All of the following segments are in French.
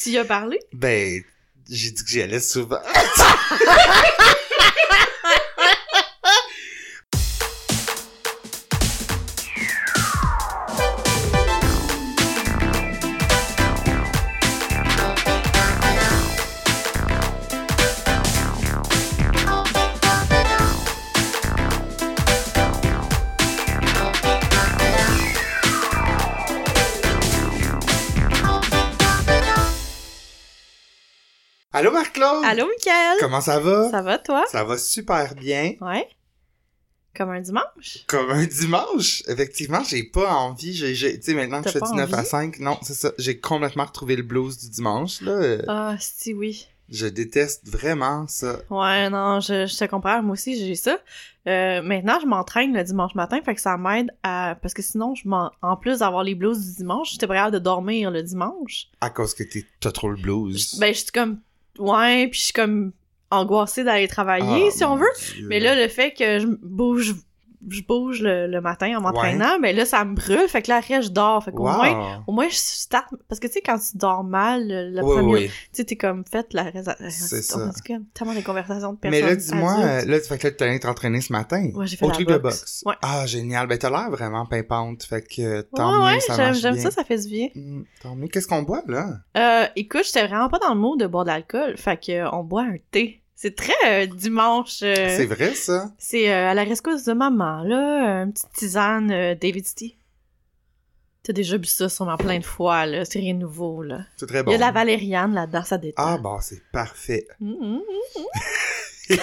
Tu y as parlé? Ben, j'ai dit que j'y allais souvent. Allô Marc-Claude? Allô, Mickaël? Comment ça va? Ça va, toi? Ça va super bien. Ouais. Comme un dimanche? Comme un dimanche? Effectivement, j'ai pas envie. Tu sais, maintenant que je fais du 9 à envie? 5, non, c'est ça. J'ai complètement retrouvé le blues du dimanche, là. Ah, si, oui. Je déteste vraiment ça. Ouais, non, je, je te comprends. Moi aussi, j'ai ça. Euh, maintenant, je m'entraîne le dimanche matin, fait que ça m'aide à... Parce que sinon, je m'en... en plus d'avoir les blues du dimanche, j'étais pas capable de dormir le dimanche. À cause que t'es, t'as trop le blues. Ben, je suis comme... Ouais, puis je suis comme angoissée d'aller travailler, Ah, si on veut. Dieu. Mais là, le fait que je bouge... Je bouge le, le matin en m'entraînant, ben là, ça me brûle, fait que là, après, je dors. Fait qu'au Wow. moins, au moins, je start... Parce que, tu sais, quand tu dors mal, le, oui, premier... oui. Tu sais, t'es comme fait la... raison- C'est on ça. dit comme tellement des conversations de personnes Mais là, dis-moi, euh, là, tu fait que là, t'es allé t'entraîner ce matin. Ouais, j'ai fait Au la truc de boxe. Ouais. Ah, génial. Ben, t'as l'air vraiment pimpante. Fait que tant ouais, mieux, ça j'aime, marche j'aime bien. ça, ça fait du bien. Hmm, tant mieux. Qu'est-ce qu'on boit, là? Euh, écoute, j'étais vraiment pas dans le mood de boire de l'alcool, fait que euh, on boit un thé. C'est très euh, dimanche. euh, C'est vrai, ça? c'est euh, à la rescousse de maman, là, une petite tisane David Tea. T'as déjà bu ça sûrement plein de fois, là, c'est rien de nouveau, là. C'est très bon. Il y a de la valériane là-dedans, ça détend. Ah, bon, c'est parfait. Hum, hum,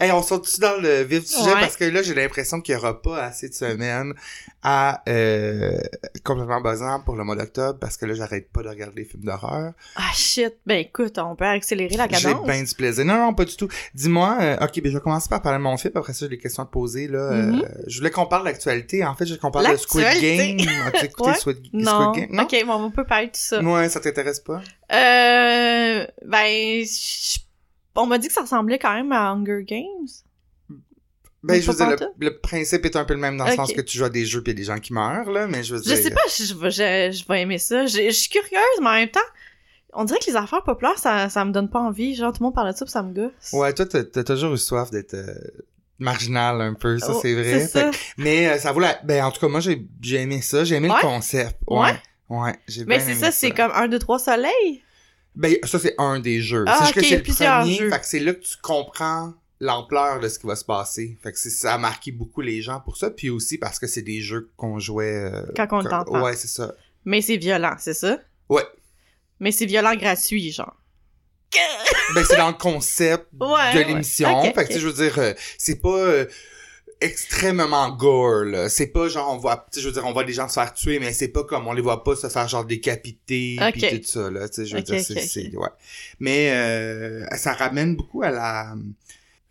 Hey, on saute-tu dans le vif du sujet? Ouais. parce que là, j'ai l'impression qu'il y aura pas assez de semaines à euh, complètement buzzant pour le mois d'octobre parce que là, j'arrête pas de regarder des films d'horreur. Ah shit, ben écoute, on peut accélérer la J'ai cadence. bien du plaisir. Non, non, pas du tout. Dis-moi, euh, ok, ben je vais commencer par parler de mon film, après ça, j'ai des questions à te poser. Là, Euh, Mhm. je voulais qu'on parle de l'actualité. En fait, je voulais qu'on parle de Squid. Game. As-tu écouté. Squid, Non. Squid Game? Non? Ok, bon, on peut parler de tout ça. Ouais, ça t'intéresse pas? Euh, ben, je- on m'a dit que ça ressemblait quand même à Hunger Games. Ben, Mais je veux dire, le, le principe est un peu le même dans le sens que tu joues à des jeux a des gens qui meurent, là, mais je veux Je dire... sais pas, je, je, je, je vais aimer ça. Je, je suis curieuse, mais en même temps, on dirait que les affaires populaires, ça, ça me donne pas envie. Genre, tout le monde parle de ça, pis ça me gosse. Ouais, toi, t'as toujours eu soif d'être euh, marginal un peu, ça, Oh, c'est vrai. Ça. que- mais euh, ça vaut la... Ben, en tout cas, moi, j'ai j'ai aimé ça. J'ai aimé Ouais? le concept. Ouais. Ouais, j'ai Mais bien c'est aimé ça, c'est comme un, deux, trois soleils. Ben, ça, c'est un des jeux. Ah, c'est juste ok, que c'est le premier, jeux. fait que c'est là que tu comprends l'ampleur de ce qui va se passer. Fait que ça a marqué beaucoup les gens pour ça, puis aussi parce que c'est des jeux qu'on jouait... euh, Quand on quand-. Ouais, c'est ça. Mais c'est violent, c'est ça? Ouais. Mais c'est violent gratuit, genre. Ben, c'est dans le concept Ouais, de ouais. l'émission. Fait que, tu sais, ok. je veux dire, euh, c'est pas euh, extrêmement gore, là. C'est pas genre, on voit, je veux dire, on voit des gens se faire tuer, mais c'est pas comme, on les voit pas se faire genre décapiter, Ok. pis tout ça, là. Tu sais, je veux dire, ok, c'est, ouais. Mais, euh, ça ramène beaucoup à la,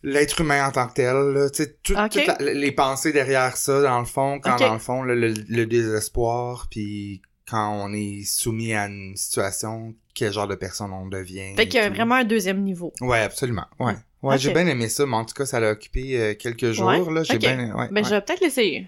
l'être humain en tant que tel, là. Tu sais, tout- toutes la- les pensées derrière ça, dans le fond, quand dans le fond, le, le- le désespoir, puis quand on est soumis à une situation, quel genre de personne on devient. Fait qu'il y a tout. vraiment un deuxième niveau. Ouais, absolument. Ouais. Ouais, j'ai bien aimé ça, mais en tout cas, ça l'a occupé euh, quelques jours, Ouais, là. J'ai bien, ouais, Ben, ouais. je vais peut-être l'essayer.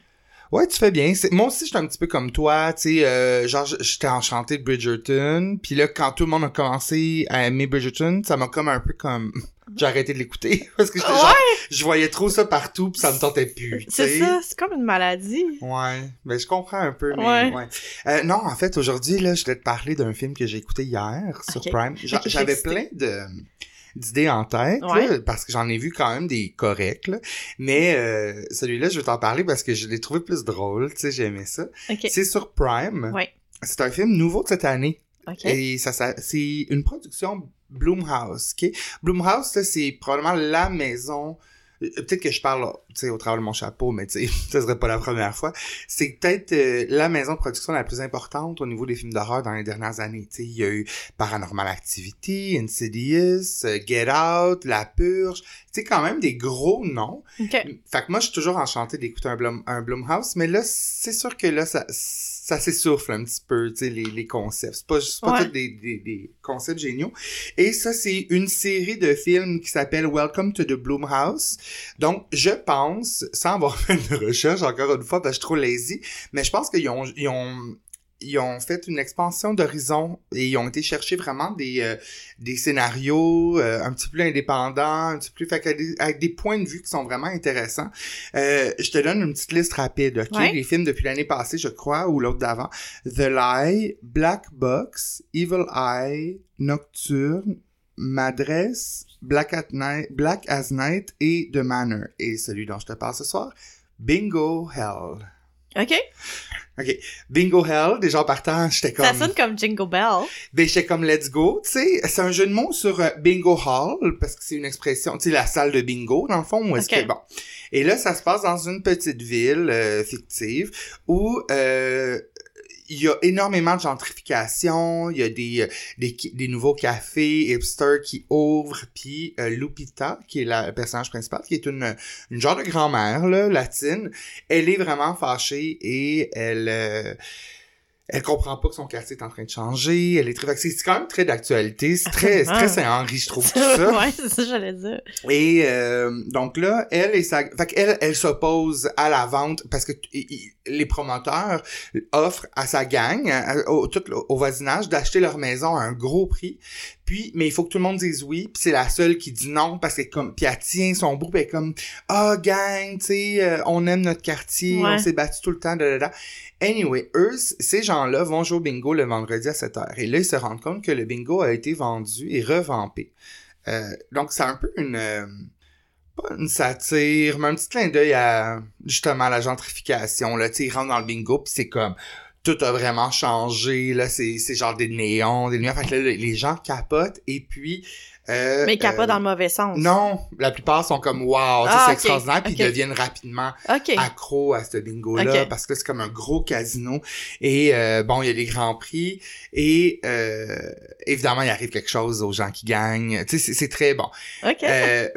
Ouais, tu fais bien. Moi aussi, j'étais un petit peu comme toi, tu sais, euh, genre, j'étais enchanté de Bridgerton, puis là, quand tout le monde a commencé à aimer Bridgerton, ça m'a comme un peu comme... J'ai arrêté de l'écouter, parce que j'étais genre, je voyais trop ça partout, puis ça me tentait plus, C'est ça, c'est comme une maladie. Ouais, ben je comprends un peu, mais Ouais. ouais. Euh, non, en fait, aujourd'hui, là, je voulais te parler d'un film que j'ai écouté hier sur. Prime. J'avais plein de d'idées en tête, Ouais. là, parce que j'en ai vu quand même des corrects, là. mais euh, celui-là, je vais t'en parler parce que je l'ai trouvé plus drôle, tu sais, j'ai aimé ça. Ok. C'est sur Prime. Ouais. C'est un film nouveau de cette année. Ok. Et ça, ça c'est une production Bloomhouse, ok? Bloomhouse, là, c'est probablement la maison... Peut-être que je parle, au travers de mon chapeau, mais ce serait pas la première fois. C'est peut-être euh, la maison de production la plus importante au niveau des films d'horreur dans les dernières années. Tu sais, il y a eu Paranormal Activity, Insidious, euh, Get Out, La Purge. Sais, quand même des gros noms. Ok. Fait que moi, je suis toujours enchanté d'écouter un, Blum, un Blumhouse, mais là, c'est sûr que là, ça, ça s'essouffle un petit peu, tu sais, les, les concepts. C'est pas, c'est pas Ouais. tous des, des, des concepts géniaux. Et ça, c'est une série de films qui s'appelle Welcome to the Blumhouse, Donc, je pense, sans avoir fait de recherche encore une fois, parce que je suis trop lazy, mais je pense qu'ils ont, ils ont, ils ont fait une expansion d'horizon et ils ont été chercher vraiment des, euh, des scénarios euh, un petit peu plus indépendants, un petit peu plus fait avec des, avec des points de vue qui sont vraiment intéressants. Euh, je te donne une petite liste rapide, ok? Ouais. Les films depuis l'année passée, je crois, ou l'autre d'avant. The Lie, Black Box, Evil Eye, Nocturne, Madresse, Black, at Night, Black as Night et The Manor. Et celui dont je te parle ce soir, Bingo Hell. OK? Bingo Hell, déjà en partant, j'étais comme... Ça sonne comme Jingle Bell. Ben, j'étais comme let's go, tu sais. C'est un jeu de mots sur euh, bingo hall, parce que c'est une expression, tu sais, la salle de bingo, dans le fond, où est-ce Ok. que, bon. Et là, ça se passe dans une petite ville euh, fictive où euh, il y a énormément de gentrification, il y a des, euh, des, des nouveaux cafés hipsters qui ouvrent, puis euh, Lupita, qui est la le personnage principal, qui est une, une genre de grand-mère, là, latine, elle est vraiment fâchée et elle... euh, elle comprend pas que son quartier est en train de changer. Elle est très, c'est quand même très d'actualité. C'est très, c'est très Saint-Henri, je trouve, tout ça. ouais, c'est ça j'allais dire. Et euh, donc là, elle et sa, fait qu'elle, elle s'oppose à la vente parce que les promoteurs offrent à sa gang, à- au, tout au voisinage, d'acheter leur maison à un gros prix. Puis, mais il faut que tout le monde dise oui. Puis c'est la seule qui dit non parce que comme, puis elle tient son bout, puis elle est comme, ah gang, tu sais, euh, on aime notre quartier, Ouais. on s'est battu tout le temps, da, da, da. Anyway, eux, ces gens-là vont jouer au bingo le vendredi à 7h. Et là, ils se rendent compte que le bingo a été vendu et revampé. Euh, donc, c'est un peu une... euh, pas une satire, mais un petit clin d'œil à, justement, la gentrification. Là, tu sais, ils rentrent dans le bingo, puis c'est comme... Tout a vraiment changé, là, c'est genre des néons, des lumières. Fait que là, les gens capotent, et puis... euh, Mais capote euh, dans le mauvais sens. Non, la plupart sont comme « wow », Ah, c'est extraordinaire, puis ils deviennent rapidement OK. accro à ce bingo-là parce que c'est comme un gros casino et euh, bon il y a les grands prix et euh, évidemment il arrive quelque chose aux gens qui gagnent tu sais c'est- très bon OK. c'est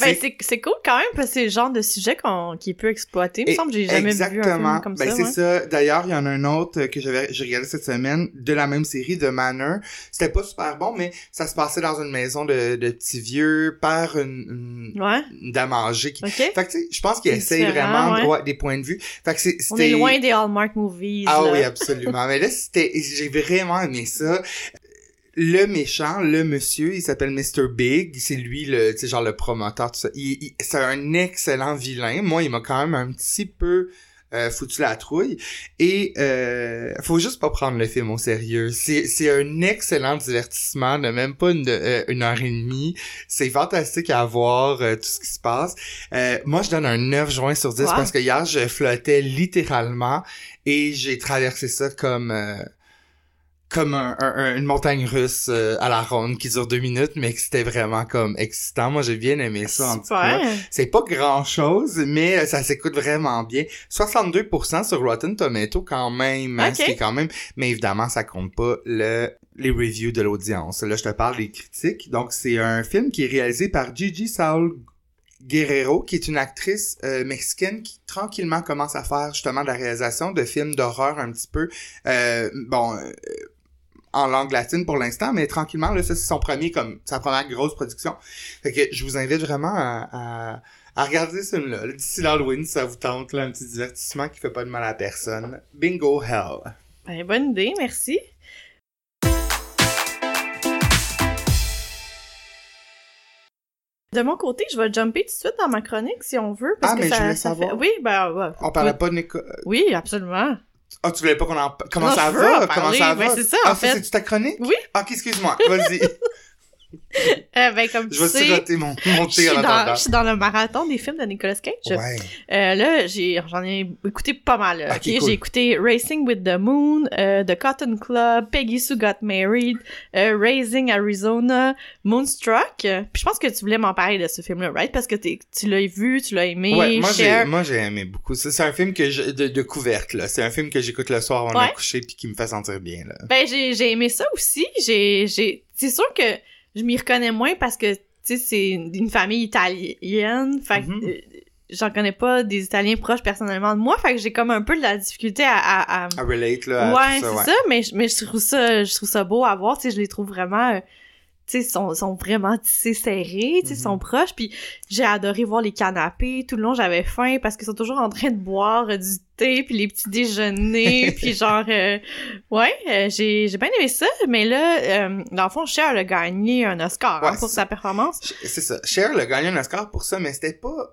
Ben, c'est- cool quand même, parce que c'est le genre de sujet qu'on qui peut exploiter. Il me semble que j'ai jamais vu un film comme ben ça. c'est ouais. ça d'ailleurs il y en a un autre que j'avais j'ai regardé cette semaine de la même série de Manor c'était pas super bon mais ça se passait dans une maison de, de petits vieux par une, une, Ouais, une dame âgée qui fait que tu sais je pense qu'il essaye vraiment ouais. ouais, des points de vue fait que c'est- On est loin des Hallmark movies. Ah là. oui, absolument. Mais là, c'était, j'ai vraiment aimé ça. Le méchant, le monsieur, il s'appelle Mr. Big. C'est lui, le, tu genre le promoteur, tout ça. Il, il- c'est un excellent vilain. Moi, il m'a quand même un petit peu euh, foutu la trouille. Et euh, faut juste pas prendre le film au sérieux. C'est, c'est un excellent divertissement de même pas une, euh, une heure et demie. C'est fantastique à voir euh, tout ce qui se passe. Euh, moi, je donne un 9 juin sur 10 Wow. parce que hier, je flottais littéralement et j'ai traversé ça comme euh, comme un, un- un- une montagne russe euh, à la ronde qui dure deux minutes, mais que c'était vraiment comme excitant. Moi, j'ai bien aimé ça. En tout cas. C'est pas grand chose, mais euh, ça s'écoute vraiment bien. 62% sur Rotten Tomato quand même, hein, Ok. ce qui est quand même, mais évidemment, ça compte pas le les reviews de l'audience. Là, je te parle des critiques. Donc, c'est un film qui est réalisé par Gigi Saul Guerrero, qui est une actrice euh, mexicaine qui tranquillement commence à faire justement de la réalisation de films d'horreur un petit peu, euh, bon, euh, en langue latine pour l'instant, mais tranquillement, là, ça c'est son premier, comme, sa première grosse production. Fait que je vous invite vraiment à, à, à regarder ce film-là. là. D'ici l'Halloween, si ça vous tente, là, un petit divertissement qui fait pas de mal à personne. Bingo Hell. Ben, bonne idée, merci. De mon côté, je vais jumper tout de suite dans ma chronique si on veut. Parce Ah, que mais ça, je voulais ça savoir. fait- Oui, ben, ouais. On parlait pas de Nico... Oui, absolument. Ah, tu voulais pas qu'on en... Comment Non, ça va? Comment parler. ça Ben, va? c'est ça, ah, en fait. c'est ta chronique? Oui. Ah, ok, excuse-moi. Vas-y. Euh, ben, comme tu je vais siroter mon, mon je thé suis, dans, attendant. je suis dans le marathon des films de Nicolas Cage. Ouais. Euh, là, j'ai, j'en ai écouté pas mal. là, cool. J'ai écouté Racing with the Moon, euh, The Cotton Club, Peggy Sue Got Married, euh, Raising Arizona, Moonstruck. Puis je pense que tu voulais m'en parler de ce film-là, right? Parce que t'es- tu l'as vu, tu l'as aimé, Ouais, moi j'ai, share. moi j'ai aimé beaucoup. C'est un film que je, de, de là. C'est un film que j'écoute le soir avant de me coucher puis qui me fait sentir bien, là. Ben, j'ai, j'ai aimé ça aussi. J'ai, j'ai, c'est sûr que je m'y reconnais moins parce que, tu sais, c'est une famille italienne. Fait que, euh, j'en connais pas des Italiens proches personnellement de moi. Fait que j'ai comme un peu de la difficulté à, à, à- À relate, là. à ouais, c'est ça, mais, je- mais je trouve ça, je trouve ça beau à voir, tu sais, je les trouve vraiment, euh, tu sais, sont, sont vraiment tissés serrés, tu sais, Mhm. sont proches, puis j'ai adoré voir les canapés, tout le long j'avais faim parce qu'ils sont toujours en train de boire euh, du thé, puis les petits déjeuners, puis genre, euh, ouais, euh, j'ai j'ai bien aimé ça, mais là, euh, dans le fond, Cher a gagné un Oscar hein, pour sa performance. C'est ça. Cher a gagné un Oscar pour ça, mais c'était pas...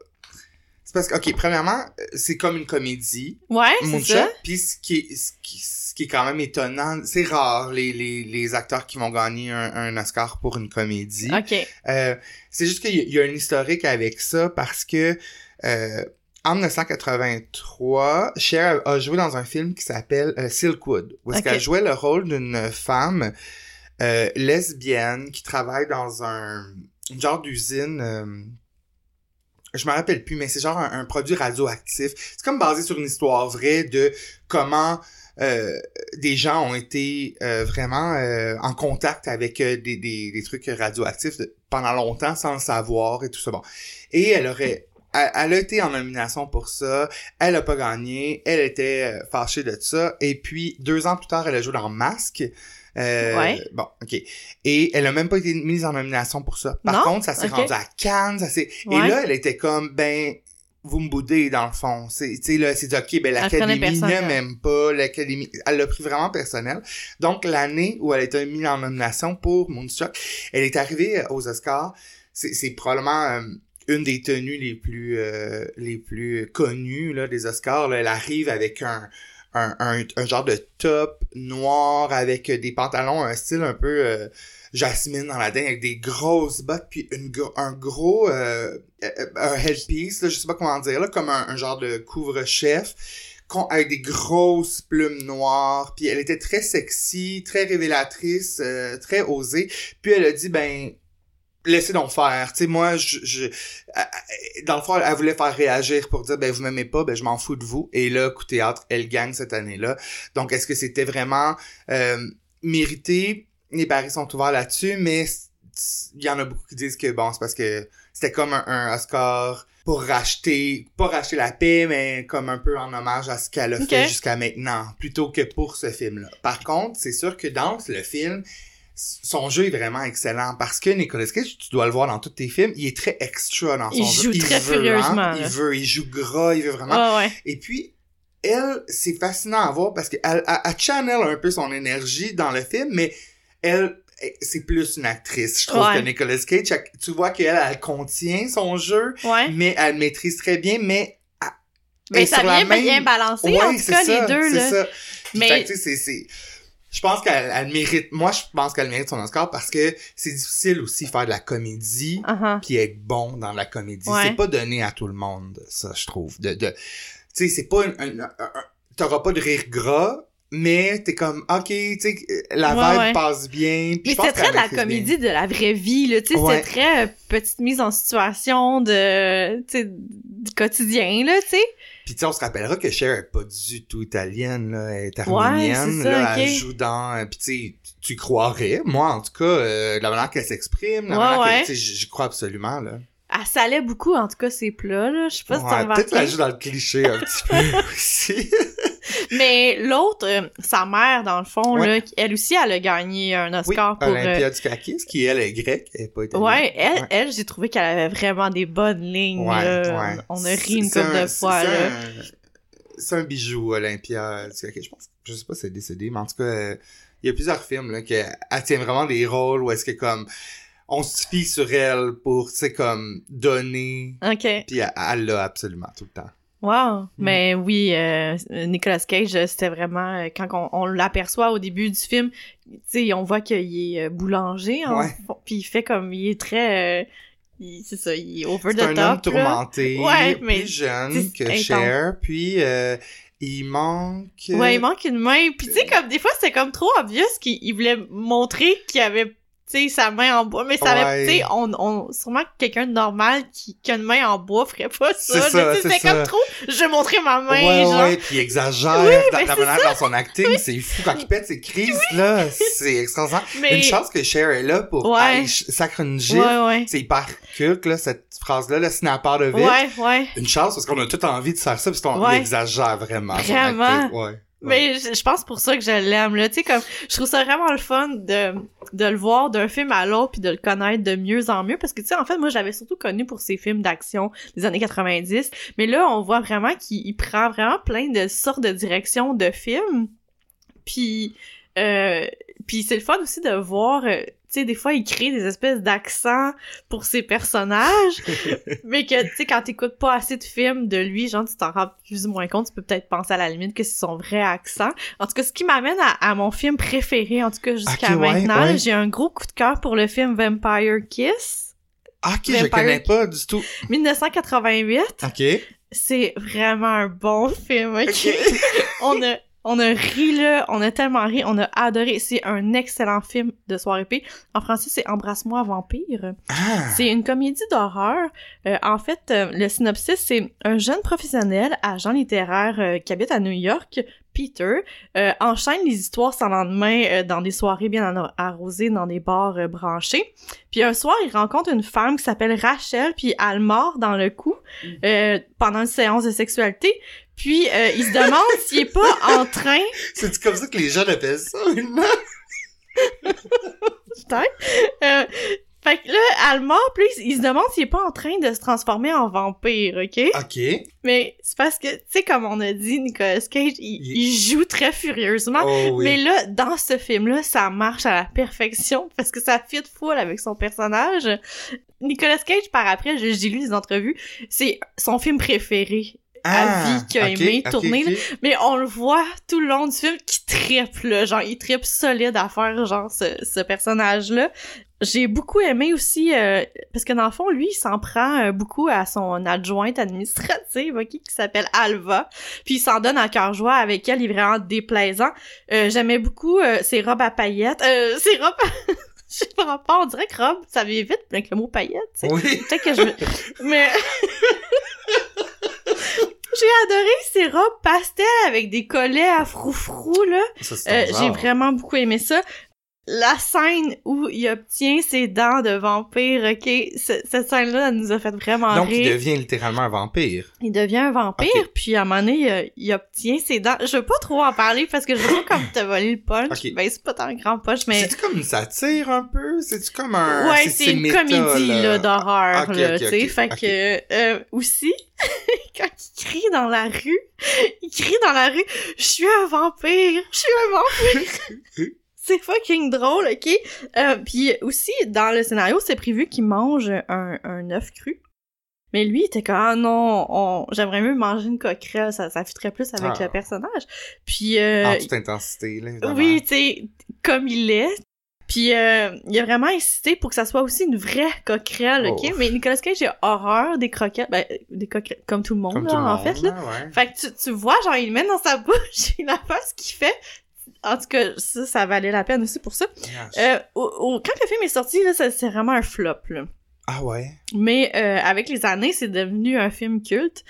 C'est parce que, ok, premièrement, c'est comme une comédie. Ouais, c'est ça. puis ce qui est, ce qui, ce qui est quand même étonnant, c'est rare les, les, les acteurs qui vont gagner un, un Oscar pour une comédie. Ok. Euh, c'est juste qu'il y, y a un historique avec ça parce que euh, en 1983, Cher a joué dans un film qui s'appelle euh, Silkwood, où qu'elle jouait le rôle d'une femme euh, lesbienne qui travaille dans un une genre d'usine. euh, je me rappelle plus, mais c'est genre un, un produit radioactif. C'est comme basé sur une histoire vraie de comment euh, des gens ont été euh, vraiment euh, en contact avec euh, des, des, des trucs radioactifs de- pendant longtemps sans le savoir et tout ça. Bon. Et elle aurait... Elle, elle a été en nomination pour ça. Elle a pas gagné. Elle était euh, fâchée de ça. Et puis, deux ans plus tard, elle a joué dans Masque. Euh, Ouais. Bon, ok. Et elle a même pas été mise en nomination pour ça. Par Non? contre, ça s'est rendu à Cannes. Ça s'est... Ouais. Et là, elle était comme, ben, vous me boudez dans le fond. C'est, tu sais, là, c'est ok, ben, l'académie ne m'aime pas, l'académie, elle l'a pris vraiment personnel. Donc, l'année où elle a été mise en nomination pour Moonstruck, elle est arrivée euh, aux Oscars. C'est, c'est probablement euh, une des tenues les plus, euh, les plus connues, là, des Oscars. Là. Elle arrive avec un, un, un, genre de top noir avec des pantalons, un style un peu euh, jasmine dans la dingue, avec des grosses bottes, puis une, un gros euh, euh, un headpiece, là, je sais pas comment dire, là, comme un, un genre de couvre-chef, avec des grosses plumes noires, puis elle était très sexy, très révélatrice, euh, très osée, puis elle a dit, ben, laissez donc faire. Tu sais, moi, je, je, dans le fond, elle voulait faire réagir pour dire, ben, vous m'aimez pas, ben, je m'en fous de vous. Et là, coup théâtre, elle gagne cette année-là. Donc, est-ce que c'était vraiment euh, mérité? Les paris sont ouverts là-dessus, mais il y en a beaucoup qui disent que, bon, c'est parce que c'était comme un, un Oscar pour racheter, pas racheter la paix, mais comme un peu en hommage à ce qu'elle a fait jusqu'à maintenant, plutôt que pour ce film-là. Par contre, c'est sûr que dans le film, son jeu est vraiment excellent parce que Nicolas Cage, tu dois le voir dans tous tes films, il est très extra dans son Il jeu. joue très veut, furieusement, hein, là. il veut, il joue gras, il veut vraiment. Ouais. Et puis, elle, c'est fascinant à voir parce qu'elle elle, elle channel un peu son énergie dans le film, mais elle, c'est plus une actrice, je trouve, Ouais. que Nicolas Cage. Tu vois qu'elle, elle contient son jeu, Ouais. mais elle maîtrise très bien, mais... Mais ça vient même- bien balancer, Ouais, en tout c'est cas, ça, les deux, là. ça. Mais- c'est... Je pense qu'elle elle mérite... Moi, je pense qu'elle mérite son Oscar parce que c'est difficile aussi faire de la comédie Uh-huh. puis être bon dans la comédie. Ouais. C'est pas donné à tout le monde, ça, je trouve. De, de, tu sais, c'est pas un, un- un- un- t'auras pas de rire gras, mais t'es comme, ok, tu sais, la Ouais, vibe ouais. passe bien. Mais c'était très de la bien. comédie de la vraie vie, là. Tu sais, Ouais. c'était très euh, petite mise en situation de, tu sais, du quotidien, là, tu sais. Puis tu sais, on se rappellera que Cher est pas du tout italienne, là, elle est arménienne, ça, là, elle joue dans, euh, puis tu sais, tu croirais, moi en tout cas, euh, la manière qu'elle s'exprime, la Ouais, manière ouais. que, tu sais, j'y crois absolument, là. Elle salait beaucoup, en tout cas, ses plats, là. Je sais pas si Ouais, peut-être qu'elle joue dans le cliché un petit peu aussi. Mais l'autre, euh, sa mère, dans le fond, Ouais. là, elle aussi, elle a gagné un oui, Oscar pour... euh, Olympia Dukakis, qui elle est grecque, elle est pas italienne. Ouais, elle, Ouais. elle j'ai trouvé qu'elle avait vraiment des bonnes lignes. Ouais, là. ouais. On a ri une couple un- de fois. c'est Là. un- C'est un bijou, Olympia. Dukakis. Je pense, je sais pas si elle est décédée, mais en tout cas, euh, il y a plusieurs films, là, qu'elle elle tient vraiment des rôles où est-ce que, comme, on se fie sur elle pour, tu sais, comme, donner, OK. puis elle- elle l'a absolument tout le temps. Wow. Mm. Mais oui, euh, Nicolas Cage, c'était vraiment... euh, Quand on, on l'aperçoit au début du film, tu sais, on voit qu'il est euh, boulanger. Ouais. fond, Puis il fait comme... Il est très... euh, c'est ça, il est over C'est the un top. homme là. tourmenté, Ouais, mais plus jeune que intense. Cher, puis euh, il manque... Ouais, il manque une main. Puis tu sais, comme des fois, c'était comme trop obvious qu'il il voulait montrer qu'il avait, tu sais, sa main en bois. Mais ça avait, Ouais. tu sais, on, on, sûrement que quelqu'un de normal qui, qui a une main en bois ferait pas ça. C'est comme trop, je vais montrer ma main, Ouais, genre. ouais, puis il exagère Oui, dans la c'est manière dans son acting, c'est fou quand il pète ses crises, là, c'est extraordinaire. Mais, Une chance que Cher est là pour Ouais. aller sacre une gifle. ouais, ouais. C'est hyper culte, là, cette phrase-là, le snapper de vite. Ouais, ouais. Une chance parce qu'on a tout envie de faire ça parce qu'on exagère vraiment. son Vraiment. acting. Ouais. Mais je, pense pour ça que je l'aime, là. Tu sais, comme, je trouve ça vraiment le fun de, de le voir d'un film à l'autre puis de le connaître de mieux en mieux. Parce que, tu sais, en fait, moi, j'avais surtout connu pour ses films d'action des années 90. Mais là, on voit vraiment qu'il il prend vraiment plein de sortes de directions de films. Puis, euh, puis c'est le fun aussi de voir, euh, tu sais, des fois, il crée des espèces d'accents pour ses personnages, mais que, tu sais, quand t'écoutes pas assez de films de lui, genre, tu t'en rends plus ou moins compte, tu peux peut-être penser à la limite que c'est son vrai accent. En tout cas, ce qui m'amène à, à mon film préféré, en tout cas, jusqu'à maintenant, ouais. j'ai un gros coup de cœur pour le film Vampire Kiss, Ah, ok, je Vampire- connais pas du tout. 1988. Ok. C'est vraiment un bon film, ok? Ok. on a on a ri là, on a tellement ri, on a adoré. C'est un excellent film de soirée P. En français, c'est Embrasse-moi vampire. Ah. C'est une comédie d'horreur. Euh, en fait, euh, le synopsis, c'est un jeune professionnel, agent littéraire euh, qui habite à New York, Peter, euh, enchaîne les histoires sans lendemain euh, dans des soirées bien arro- arrosées, dans des bars euh, branchés. Puis un soir, il rencontre une femme qui s'appelle Rachel, puis elle mord dans le cou euh, pendant une séance de sexualité. Puis euh, il se demande s'il est pas en train C'est comme ça que les jeunes appellent ça maintenant? peut-être. Euh, fait que là, mord, puis il se demande s'il est pas en train de se transformer en vampire, OK? Ok. Mais c'est parce que, tu sais, comme on a dit, Nicolas Cage, il, Il- il joue très furieusement. Oh oui. Mais là, dans ce film-là, ça marche à la perfection parce que ça fit full avec son personnage. Nicolas Cage, par après, j'ai j'ai lu des entrevues, c'est son film préféré. À vie qu'il a Ah, aimé tourner. Mais on le voit tout le long du film qui trippe, là. Genre, il trippe solide à faire, genre, ce, ce personnage-là. J'ai beaucoup aimé aussi, euh, parce que dans le fond, lui, il s'en prend euh, beaucoup à son adjointe administrative, ok, qui s'appelle Alva. Puis il s'en donne à cœur joie avec elle, il est vraiment déplaisant. Euh, J'aimais beaucoup euh, ses robes à paillettes. Euh, ses robes... Je sais pas, on dirait que robe, ça vient vite avec le mot paillettes. Oui. Peut-être que je. Mais... J'ai adoré ces robes pastel avec des collets à froufrou, là. Ça, c'est Euh, J'ai vraiment beaucoup aimé ça. La scène où il obtient ses dents de vampire, ok? Ce- cette scène-là, elle nous a fait vraiment Donc, il rire. devient littéralement un vampire. Il devient un vampire, puis à un moment donné, euh, il obtient ses dents. Je veux pas trop en parler parce que je pas comme te voler le punch. Ben, c'est pas tant un grand punch, mais... C'est-tu comme une satire un peu? C'est-tu comme un. Ouais, c'est une méta, comédie là, d'horreur Ok, là, tu sais. fait que euh, aussi quand il crie dans la rue, il crie dans la rue "Je suis un vampire, je suis un vampire." c'est fucking drôle, OK? Euh, puis aussi dans le scénario, c'est prévu qu'il mange un un œuf cru. Mais lui, il était comme ah non, on... j'aimerais mieux manger une coquerelle, ça ça fitterait plus avec Ah. le personnage. Puis euh, En toute intensité, là, évidemment. oui, tu sais, comme il est. Puis euh, il a vraiment insisté pour que ça soit aussi une vraie coquerelle, ok? Oh. Mais Nicolas Cage, j'ai horreur des croquettes, ben, des coquettes, comme tout le monde, Comme là, tout le en monde, fait, là. ouais. Fait que tu, tu vois, genre, il le met dans sa bouche, il a pas ce qu'il fait. En tout cas, ça, ça valait la peine aussi pour ça. Euh, au- au- quand le film est sorti, là, c'est vraiment un flop, là. Ah ouais? Mais euh, avec les années, c'est devenu un film culte.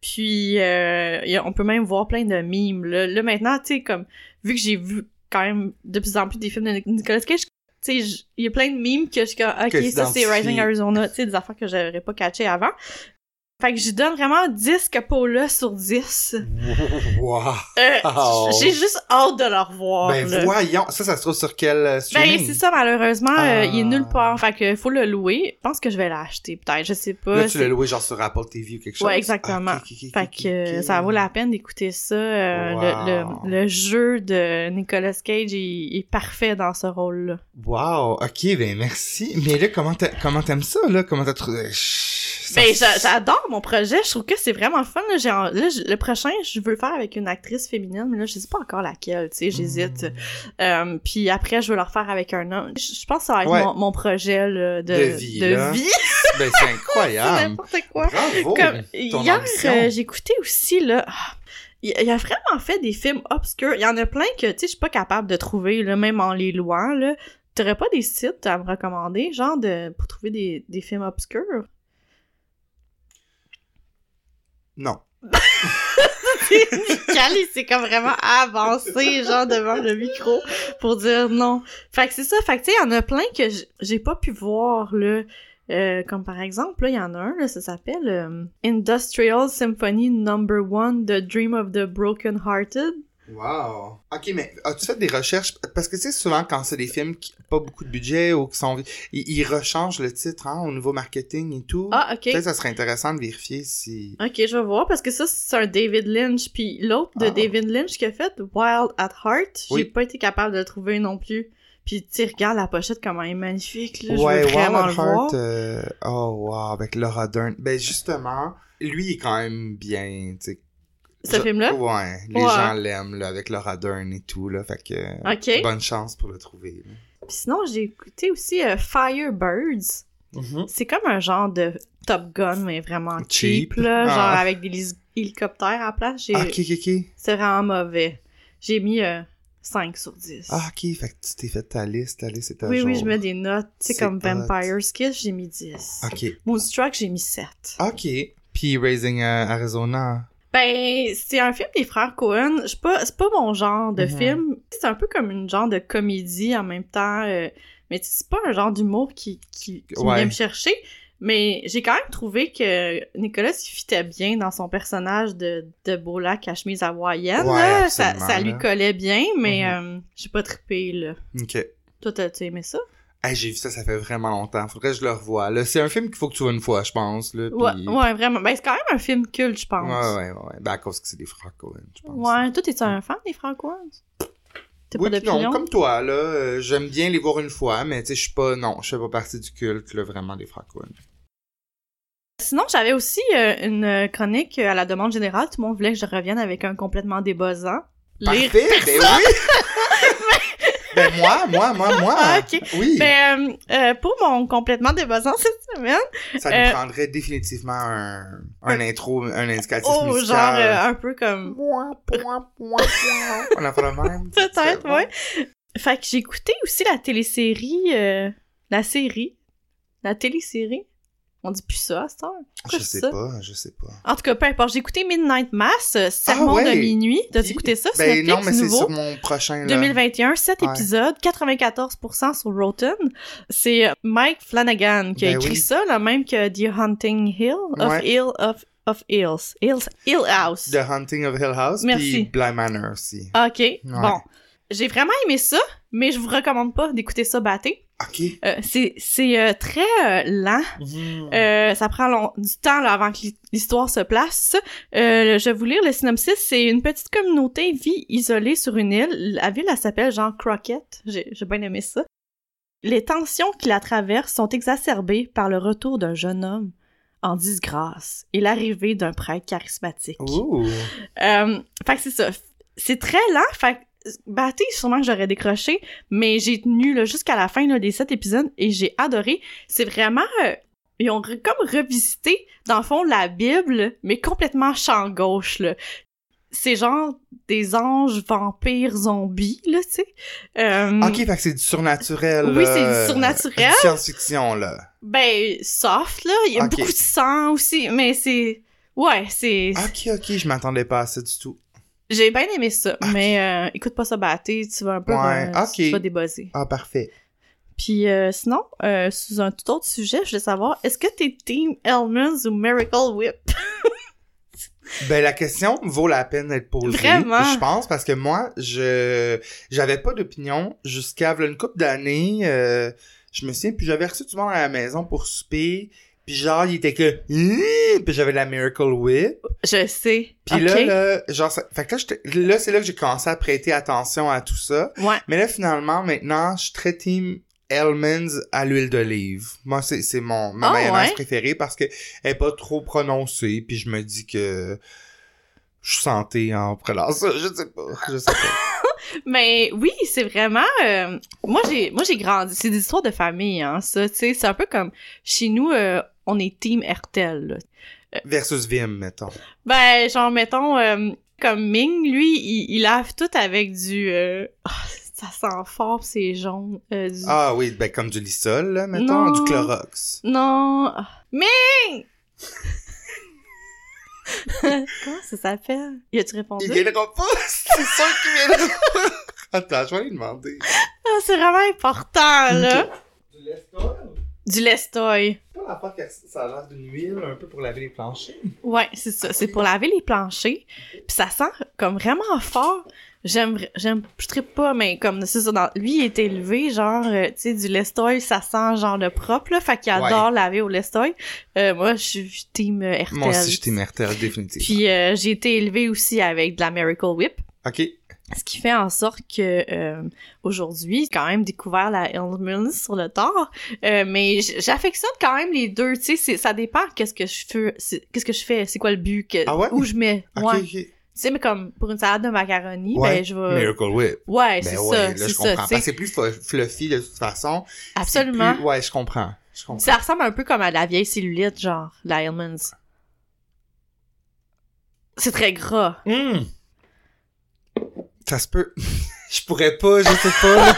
Puis euh, a- on peut même voir plein de mimes. Là, Là, maintenant, tu sais, comme vu que j'ai vu quand même de plus en plus des films de Nic- Nicolas Cage, tu sais, il y a plein de mimes que je suis comme, ok, ça c'est. Rising Arizona, tu sais, des affaires que j'aurais pas catché avant. Fait que je donne vraiment 10 Capola sur 10. Wow. Euh, Oh. J'ai juste hâte de le revoir. Ben là. voyons, ça, ça se trouve sur quel euh, Ben, streaming? c'est ça, malheureusement, euh, il est nulle Ah. part. Fait que faut le louer. Je pense que je vais l'acheter, peut-être. Je sais pas. Là, tu l'as loué genre sur Apple TV ou quelque chose? Ouais, exactement. Ah, Fait que ça vaut la peine d'écouter ça. Euh, Wow. le, le, le jeu de Nicolas Cage est, est parfait dans ce rôle-là. Wow, ok, ben merci. Mais là, comment t'aimes ça, là? Comment t'as trouvé... Ça- Ben, j'a- j'adore mon projet. Je trouve que c'est vraiment fun. Là, là, le prochain, je veux le faire avec une actrice féminine, mais là, je sais pas encore laquelle. Tu sais, j'hésite. Hmm. Euh, puis après, je veux le refaire avec un homme. Je, pense que ça va être Ouais. mon, mon projet là, de, De vie, là. vie. Ben, c'est c'est incroyable. n'importe quoi. Bravo. Comme, hier, euh, écouté aussi, là, ah, il il a vraiment fait des films obscurs. Il y en a plein que, tu sais, je suis pas capable de trouver, là, même en les louant, là. T'aurais pas des sites à me recommander, genre, de, pour trouver des, des films obscurs? Non. Nickel, il s'est comme vraiment avancé, genre, devant le micro, pour dire non. Fait que c'est ça, fait que, tu sais, il y en a plein que j'ai pas pu voir, là. Euh, comme par exemple, là, il y en a un, là, ça s'appelle euh, Industrial Symphony Number One, The Dream of the Broken Hearted. Wow. Ok, mais as-tu fait des recherches? Parce que tu sais, souvent, quand c'est des films qui n'ont pas beaucoup de budget ou qui sont... Ils, ils rechangent le titre, hein, au niveau marketing et tout. Ah, ok. Peut-être ça serait intéressant de vérifier si... Ok, je vais voir, parce que ça, c'est un David Lynch, puis l'autre de Ah. David Lynch qui a fait, Wild at Heart, j'ai Oui. pas été capable de le trouver non plus. Puis tu sais, regarde la pochette, comment elle est magnifique, là, ouais, je veux vraiment Wild at. Heart, euh, Oh, wow, avec Laura Dern. Ben, justement, lui, il est quand même bien, tu sais. Ce film-là? Ouais, les Ouais. gens l'aiment, là, avec Laura Dern et tout, là, fait que... Bonne chance pour le trouver. là. Puis sinon, j'ai écouté aussi euh, Firebirds. C'est comme un genre de Top Gun, mais vraiment cheap, Cheap. là, genre Ah. avec des hélicoptères à la place. J'ai... Ah, ok, ok, ok. C'est vraiment mauvais. J'ai mis euh, 5 sur 10. Ah, ok, fait que tu t'es fait ta liste, ta liste est à oui, jour. oui, je mets des notes. Tu sais, C'est comme hot. Vampire Kiss, j'ai mis 10. Ok. Moonstruck, j'ai mis 7. Ok. Puis Raising euh, Arizona. Ben, c'est un film des frères Cohen. Je pas, c'est pas mon genre de Mhm. film. C'est un peu comme une genre de comédie en même temps. euh, mais c'est pas un genre d'humour qui, qui, qui Ouais. vient me chercher. Mais j'ai quand même trouvé que Nicolas il fitait bien dans son personnage de, de beau lac à chemise hawaïenne. Ouais, là. Ça, ça lui collait bien, mais Mhm. euh, j'ai pas trippé, là. Ok. Toi, t'as aimé ça? Hey, j'ai vu ça, ça fait vraiment longtemps. Faudrait que je le revoie. Là, c'est un film qu'il faut que tu vois une fois, je pense. Là, Ouais, ouais, vraiment. Ben, c'est quand même un film culte, je pense. Ouais, ouais, ouais. Ben, à cause que c'est des Cohen, je pense. Ouais, toi, t'es un fan des? T'as Oui, pas non, comme toi, là, euh, j'aime bien les voir une fois, mais tu sais, je suis pas, non, je fais pas partie du culte, là, vraiment, des Cohen. Sinon, j'avais aussi euh, une euh, chronique à la demande générale. Tout le monde voulait que je revienne avec un complètement débossant. Parfait, ben oui! ben moi, moi, moi, moi! Ah, ok. Oui! Ben, euh, euh, pour mon complètement débossant cette semaine, Ça nous euh, prendrait définitivement un, un intro, un indicatif oh, musical. genre euh, un peu comme... Point, point, point, point. On a fait le même. Peut-être, ouais. Fait que j'ai écouté aussi la télésérie... euh, la série. La télésérie. On dit plus ça. Pourquoi Je sais ça? pas, je sais pas. En tout cas, peu importe. J'ai écouté Midnight Mass, euh, Sermon ouais. de minuit. T'as écouté ça? C'est Ben Netflix, non, mais c'est nouveau. sur mon prochain, là. 2021, 7 Ouais. épisodes, 94% sur Rotten. C'est euh, Mike Flanagan qui a Ben écrit oui. ça, le même que The Hunting Hill of Ouais. Hill of, of Hills. Hills. Hill House. The Hunting of Hill House, Merci. puis Bly Manor aussi. Ok, bon. J'ai vraiment aimé ça, mais je vous recommande pas d'écouter ça batté. Euh, c'est c'est euh, très euh, lent. Euh, ça prend long- du temps là, avant que l'hi- l'histoire se place. Je vais vous lire le synopsis. C'est une petite communauté vit isolée sur une île. La ville, elle s'appelle Jean Crockett. J'ai j'ai bien aimé ça. Les tensions qui la traversent sont exacerbées par le retour d'un jeune homme en disgrâce et l'arrivée d'un prêtre charismatique. Fait que c'est ça. C'est très lent. Fait Batté, sûrement que j'aurais décroché, mais j'ai tenu jusqu'à la fin là, des sept épisodes et j'ai adoré. C'est vraiment... euh, ils ont comme revisité, dans le fond, la Bible, mais complètement champ gauche, là. C'est genre des anges, vampires, zombies, là, tu sais. Euh, Ok, fait que c'est du surnaturel. Oui, c'est du euh, surnaturel. du Science-fiction, là. Ben, soft, là. Il y a beaucoup de sang aussi, mais c'est... Ouais, c'est... Ok, ok, je m'attendais pas à ça du tout. J'ai bien aimé ça, mais euh, écoute pas ça batté, tu vas un peu Ouais, euh, tu vas débuzzer. Ah, parfait. Puis euh, sinon, euh, sous un tout autre sujet, je voulais savoir, est-ce que t'es Team Elmans ou Miracle Whip? Ben, la question vaut la peine d'être posée. Vraiment? Je pense, parce que moi, je, j'avais pas d'opinion jusqu'à une couple d'années, euh, je me souviens, puis j'avais reçu tout le monde à la maison pour souper, puis genre, il était que, Hum puis j'avais la Miracle Whip, Je sais. puis là, là, genre, ça- fait que là, c'est là que j'ai commencé à prêter attention à tout ça, Ouais. mais là, finalement, maintenant, je suis très team Hellman's à l'huile d'olive. Moi, c'est, c'est mon, ma Ah, mayonnaise ouais? préférée parce que elle est pas trop prononcée, puis je me dis que je suis santé en prenant ça. Je sais pas. Je sais pas. Mais oui, c'est vraiment... euh, moi, j'ai moi j'ai grandi... C'est des histoires de famille, hein, ça, tu sais. C'est un peu comme... Chez nous, euh, on est Team RTL, là. Versus Vim, mettons. Ben, genre, mettons, euh, comme Ming, lui, il, il lave tout avec du... euh, ah, ça sent fort, c'est jaune. euh, du... Ah oui, ben comme du Lysol, là, mettons. Non. Du Clorox. Non. Ming! Comment ça s'appelle? Y a-tu répondu? Il viendra pas! C'est sûr qu'il viendra pas! Attends, je vais lui demander. Ah, c'est vraiment important, là. Du Lysol? Du Lestoy. L'affaire que ça a l'air d'une huile un peu pour laver les planchers? Ouais, c'est ça. C'est pour laver les planchers. Puis ça sent comme vraiment fort. J'aime, j'aime, je trippe pas, mais comme, c'est ça, dans, lui, il est élevé, genre, euh, tu sais, du Lestoy, ça sent genre de propre, là, fait qu'il Ouais. adore laver au Lestoy. Euh, moi, je suis team Hertel. Moi aussi, je t'ai Mertel, définitivement. Puis euh, j'ai été élevée aussi avec de la Miracle Whip. Ok. Ce qui fait en sorte que euh, aujourd'hui, j'ai quand même découvert la Hellmann's sur le tard, euh, mais j'affectionne quand même les deux. Tu sais, c'est- ça dépend qu'est-ce que je fais, c'est- qu'est-ce que je fais, c'est quoi le but, que- Ah ouais? où je mets. Ok, ouais. ok. Tu sais, mais comme pour une salade de macaroni, Ouais, ben je vais. Miracle Whip. Ouais, Ben c'est ouais, ça, là, c'est je comprends. c'est plus fluffy, de toute façon. Absolument. plus- Ouais, je comprends. Je comprends. Ça ressemble un peu comme à la vieille cellulite, genre la Hellmann's. C'est très gras. Hum. Ça se peut. je pourrais pas, je sais pas.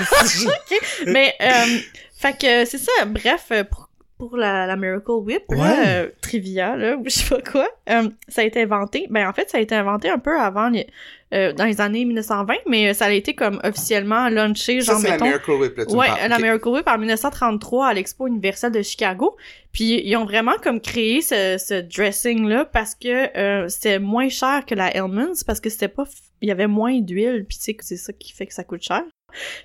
Mais, euh, fait que c'est ça. Bref, euh, pour, pour la, la Miracle Whip, là, euh, trivia, là, ou je sais pas quoi, euh, ça a été inventé. Ben, en fait, ça a été inventé un peu avant, les- euh, dans les années 1920, mais ça a été comme officiellement launché, Ça, genre, la mettons. Miracle Whip, là, tu me Ouais, parles. la. Miracle Whip en 1933 à l'Expo universelle de Chicago. Puis ils ont vraiment comme créé ce, ce dressing là parce que euh, c'était moins cher que la Hellmann's parce que c'était pas il y avait moins d'huile puis tu sais que c'est ça qui fait que ça coûte cher.